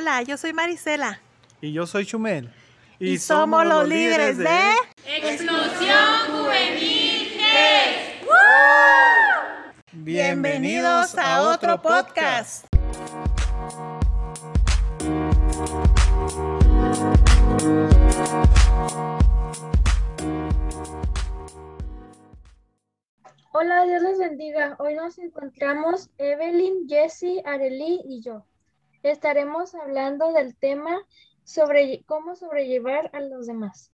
Hola, yo soy Marisela. Y yo soy Chumel. Y, somos, los líderes de... Explosión Juvenil Bienvenidos a otro podcast. Hola, Dios les bendiga. Hoy nos encontramos Evelyn, Jessie, Arely y yo. Estaremos hablando del tema sobre cómo sobrellevar a los demás.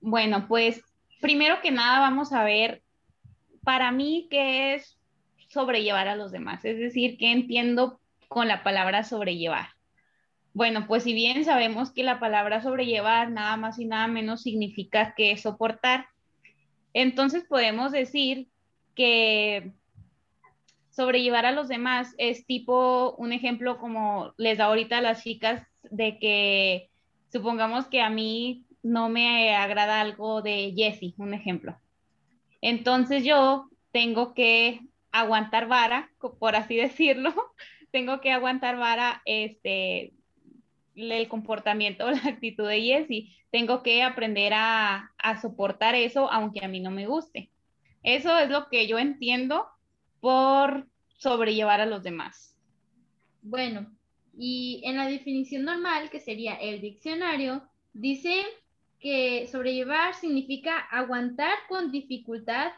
Bueno, pues primero que nada vamos a ver para mí qué es sobrellevar a los demás, es decir, qué entiendo con la palabra sobrellevar. Bueno, pues si bien sabemos que la palabra sobrellevar nada más y nada menos significa que soportar, entonces podemos decir que sobrellevar a los demás es tipo un ejemplo como les da ahorita a las chicas de que supongamos que a mí no me agrada algo de Jessie, un ejemplo. Entonces yo tengo que aguantar vara, por así decirlo, tengo que aguantar vara este el comportamiento la actitud de Jessie. Tengo que aprender a, a soportar eso aunque a mí no me guste. Eso es lo que yo entiendo por sobrellevar a los demás. Bueno, y en la definición normal, que sería el diccionario, dice que sobrellevar significa aguantar con dificultad,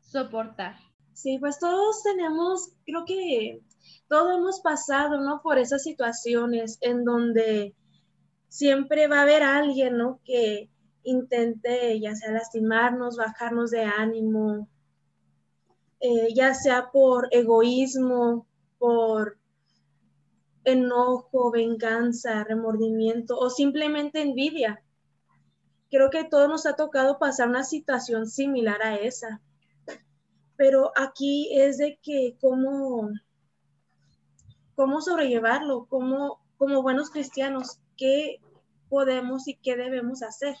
soportar. Sí, pues todos tenemos, creo que todos hemos pasado, ¿no? Por esas situaciones en donde siempre va a haber alguien, ¿no? Que intente ya sea lastimarnos, bajarnos de ánimo, eh, ya sea por egoísmo, por enojo, venganza, remordimiento o simplemente envidia. Creo que todo nos ha tocado pasar una situación similar a esa. Pero aquí es de que cómo, cómo sobrellevarlo, cómo, como buenos cristianos, qué podemos y qué debemos hacer.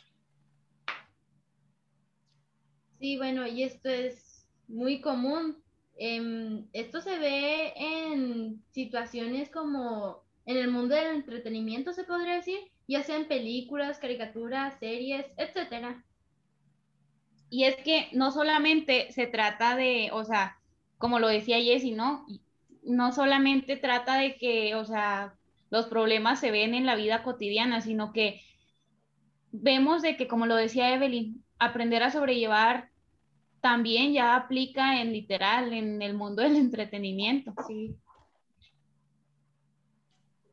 Sí, bueno, y esto es muy común. Em, esto se ve en situaciones como en el mundo del entretenimiento, se podría decir, ya sean películas, caricaturas, series, etcétera. Y es que no solamente se trata de, o sea, como lo decía Jessie, ¿no? No solamente trata de que, o sea, los problemas se ven en la vida cotidiana, sino que vemos de que, como lo decía Evelyn, aprender a sobrellevar también ya aplica en literal, en el mundo del entretenimiento. Sí.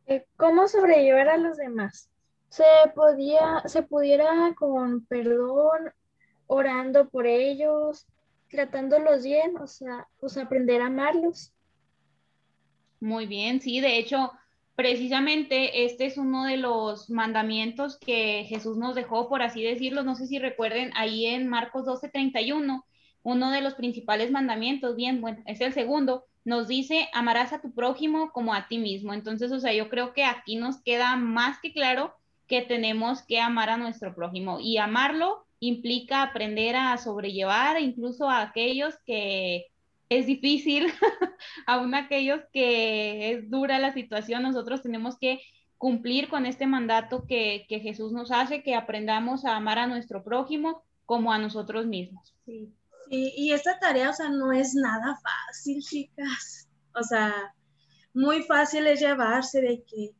Eh, ¿Cómo sobrellevar a los demás? Se podía, se pudiera con perdón, orando por ellos, tratándolos bien, o sea, pues aprender a amarlos. Muy bien, sí, de hecho, precisamente este es uno de los mandamientos que Jesús nos dejó, por así decirlo, no sé si recuerden ahí en Marcos 12:31, uno de los principales mandamientos, bien, bueno, es el segundo, nos dice, amarás a tu prójimo como a ti mismo. Entonces, o sea, yo creo que aquí nos queda más que claro que tenemos que amar a nuestro prójimo y amarlo implica aprender a sobrellevar incluso a aquellos que es difícil, aún aquellos que es dura la situación, nosotros tenemos que cumplir con este mandato que, Jesús nos hace, que aprendamos a amar a nuestro prójimo como a nosotros mismos. Sí. Y, esta tarea, o sea, no es nada fácil, chicas. O sea, muy fácil es llevarse de que,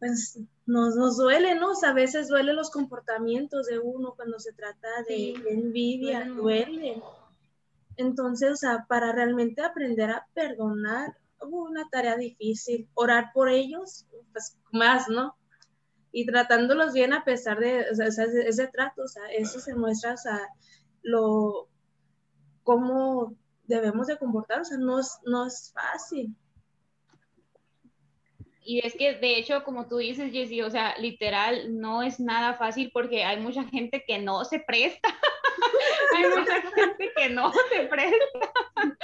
pues, nos, nos duele, ¿no? O sea, a veces duelen los comportamientos de uno cuando se trata de envidia, duele. Entonces, o sea, para realmente aprender a perdonar, hubo una tarea difícil. Orar por ellos, pues más, ¿no? Y tratándolos bien a pesar de o sea, ese, ese, trato, o sea, eso se muestra, o sea, lo, cómo debemos de comportarnos, o sea, no es, no es fácil. Y es que, de hecho, como tú dices, Jessie, o sea, literal, no es nada fácil porque hay mucha gente que no se presta. hay mucha gente que no se presta.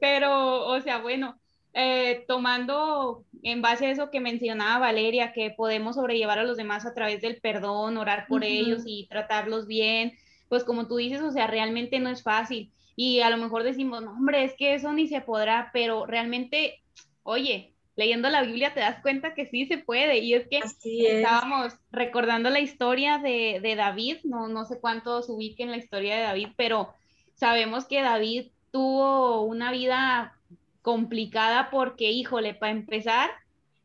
Pero, o sea, bueno, eh, tomando en base a eso que mencionaba Valeria, que podemos sobrellevar a los demás a través del perdón, orar por ellos y tratarlos bien, pues como tú dices, o sea, realmente no es fácil. Y a lo mejor decimos, no, hombre, es que eso ni se podrá, pero realmente, oye, leyendo la Biblia te das cuenta que sí se puede. Y es que estábamos recordando la historia de, de, David, no, no sé cuántos ubiquen la historia de David, pero sabemos que David tuvo una vida complicada porque, híjole, para empezar,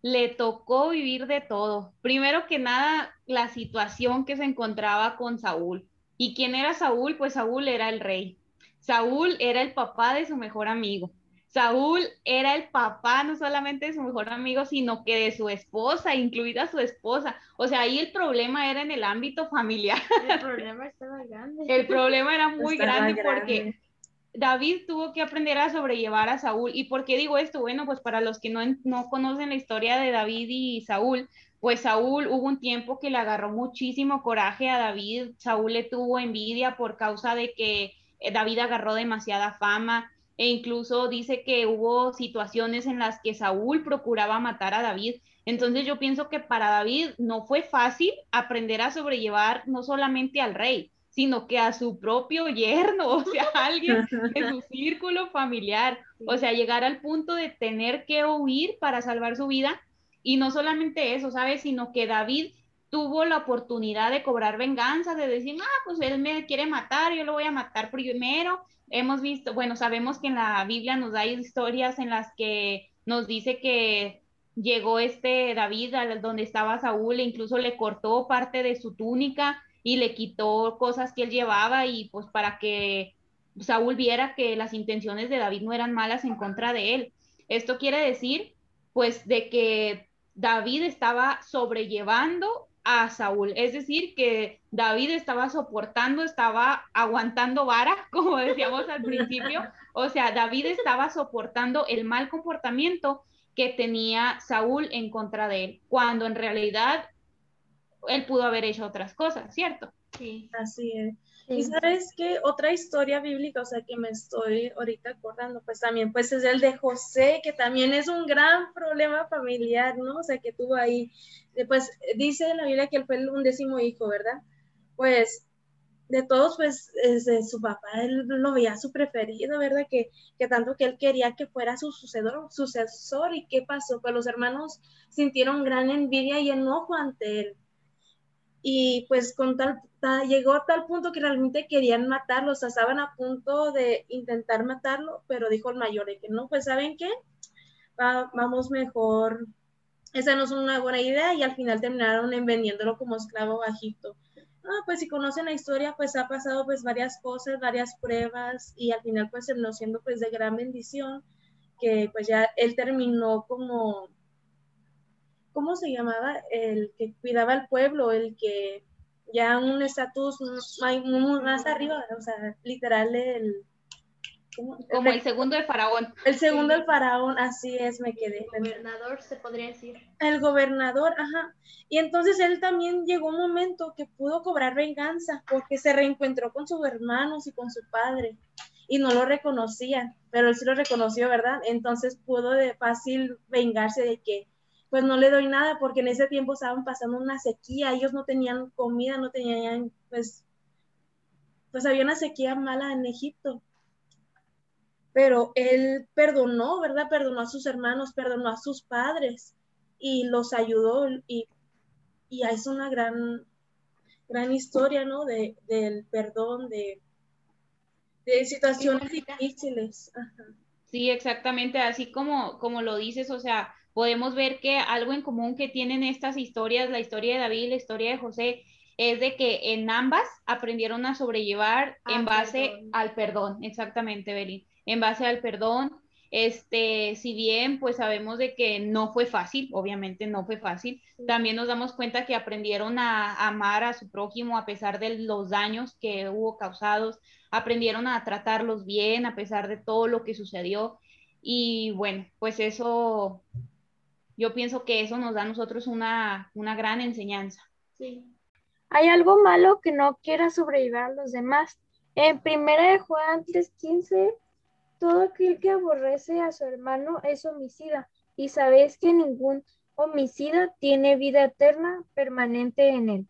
le tocó vivir de todo. Primero que nada, la situación que se encontraba con Saúl. ¿Y quién era Saúl? Pues Saúl era el rey. Saúl era el papá de su mejor amigo. Saúl era el papá no solamente de su mejor amigo, sino que de su esposa, incluida su esposa. O sea, ahí el problema era en el ámbito familiar. El problema estaba grande. El problema era muy grande, porque David tuvo que aprender a sobrellevar a Saúl. ¿Y por qué digo esto? Bueno, pues para los que no, no conocen la historia de David y Saúl, pues Saúl hubo un tiempo que le agarró muchísimo coraje a David. Saúl le tuvo envidia por causa de que David agarró demasiada fama e incluso dice que hubo situaciones en las que Saúl procuraba matar a David. Entonces yo pienso que para David no fue fácil aprender a sobrellevar no solamente al rey, sino que a su propio yerno, o sea, alguien de su círculo familiar, o sea, llegar al punto de tener que huir para salvar su vida. Y no solamente eso, ¿sabes? Sino que David tuvo la oportunidad de cobrar venganza, de decir, ah, pues él me quiere matar, yo lo voy a matar primero. Hemos visto, bueno, sabemos que en la Biblia nos da historias en las que nos dice que llegó este David a donde estaba Saúl e incluso le cortó parte de su túnica y le quitó cosas que él llevaba y pues para que Saúl viera que las intenciones de David no eran malas en contra de él. Esto quiere decir pues de que David estaba sobrellevando a Saúl. Es decir, que David estaba soportando, estaba aguantando vara, como decíamos al principio. O sea, David estaba soportando el mal comportamiento que tenía Saúl en contra de él, cuando en realidad él pudo haber hecho otras cosas, ¿cierto? Sí, así es. Y sabes que otra historia bíblica, o sea, que me estoy ahorita acordando, pues también, pues es el de José, que también es un gran problema familiar, ¿no? O sea, que tuvo ahí, pues dice en la Biblia que él fue el undécimo hijo, ¿verdad? Pues de todos, pues de su papá, él lo veía su preferido, ¿verdad? Que, que tanto que él quería que fuera su sucedor, sucesor. ¿Y qué pasó? Pues los hermanos sintieron gran envidia y enojo ante él y pues con tal, llegó a tal punto que realmente querían matarlo, o sea, estaban a punto de intentar matarlo, pero dijo el mayor que no, pues ¿saben qué? vamos mejor, esa no es una buena idea y al final terminaron vendiéndolo como esclavo Egipto. Ah, pues si conocen la historia, pues ha pasado pues varias cosas, varias pruebas y al final pues terminó siendo pues de gran bendición que pues ya él terminó como ¿cómo se llamaba? El que cuidaba al pueblo, el que ya un estatus más arriba, o sea, literal el... Como el, segundo del faraón. El segundo del faraón, así es, me quedé. El gobernador, se podría decir. El gobernador, ajá. Y entonces él también llegó un momento que pudo cobrar venganza porque se reencontró con sus hermanos y con su padre y no lo reconocían, pero él sí lo reconoció, ¿verdad? Entonces pudo de fácil vengarse de que pues no le doy nada porque en ese tiempo estaban pasando una sequía, ellos no tenían comida, no tenían, pues, pues había una sequía mala en Egipto. Pero él perdonó, ¿verdad? Perdonó a sus hermanos, perdonó a sus padres y los ayudó y, y es una gran, gran historia, ¿no? De, del perdón, de, de situaciones difíciles. Sí, exactamente, así como, como lo dices, o sea, podemos ver que algo en común que tienen estas historias, la historia de David y la historia de José, es de que en ambas aprendieron a sobrellevar ah, en base al perdón, exactamente, Belín, en base al perdón. Este, si bien pues sabemos de que no fue fácil, obviamente no fue fácil, también nos damos cuenta que aprendieron a amar a su prójimo a pesar de los daños que hubo causados, aprendieron a tratarlos bien a pesar de todo lo que sucedió. Y bueno, pues eso yo pienso que eso nos da a nosotros una, gran enseñanza. Sí. Hay algo malo que no quiera sobrevivir a los demás. En primera de Juan 3:15, todo aquel que aborrece a su hermano es homicida. Y sabéis que ningún homicida tiene vida eterna permanente en él.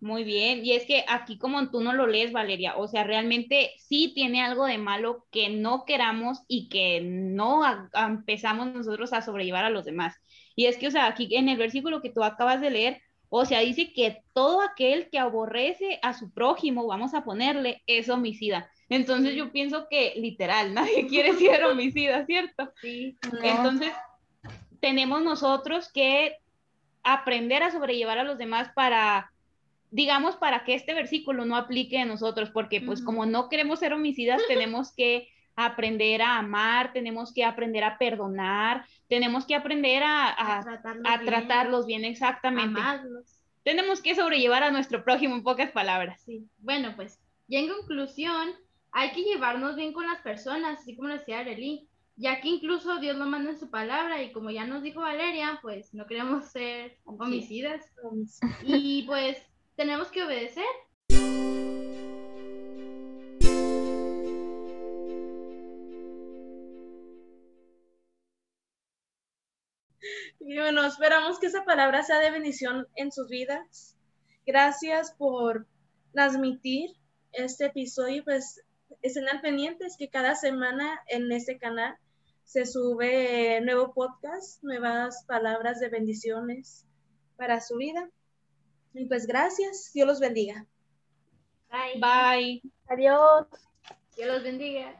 Muy bien, y es que aquí como tú no lo lees, Valeria, o sea, realmente sí tiene algo de malo que no queramos y que no empezamos nosotros a sobrellevar a los demás. Y es que, o sea, aquí en el versículo que tú acabas de leer, o sea, dice que todo aquel que aborrece a su prójimo, vamos a ponerle, es homicida. Entonces yo pienso que literal, nadie quiere ser homicida, ¿cierto? Sí. Entonces, tenemos nosotros que aprender a sobrellevar a los demás para digamos, para que este versículo no aplique a nosotros, porque pues como no queremos ser homicidas, tenemos que aprender a amar, tenemos que aprender a perdonar, tenemos que aprender a, tratarlos, bien. exactamente. Tenemos que sobrellevar a nuestro prójimo en pocas palabras. Sí. Bueno, pues, y en conclusión, hay que llevarnos bien con las personas, así como decía Arely, ya que incluso Dios lo manda en su palabra y como ya nos dijo Valeria, pues no queremos ser homicidas. Y pues tenemos que obedecer. Y bueno, esperamos que esa palabra sea de bendición en sus vidas. Gracias por transmitir este episodio. Pues estén al pendientes que cada semana en este canal se sube nuevo podcast, nuevas palabras de bendiciones para su vida. Y pues gracias, Dios los bendiga. Bye. Bye. Adiós. Dios los bendiga.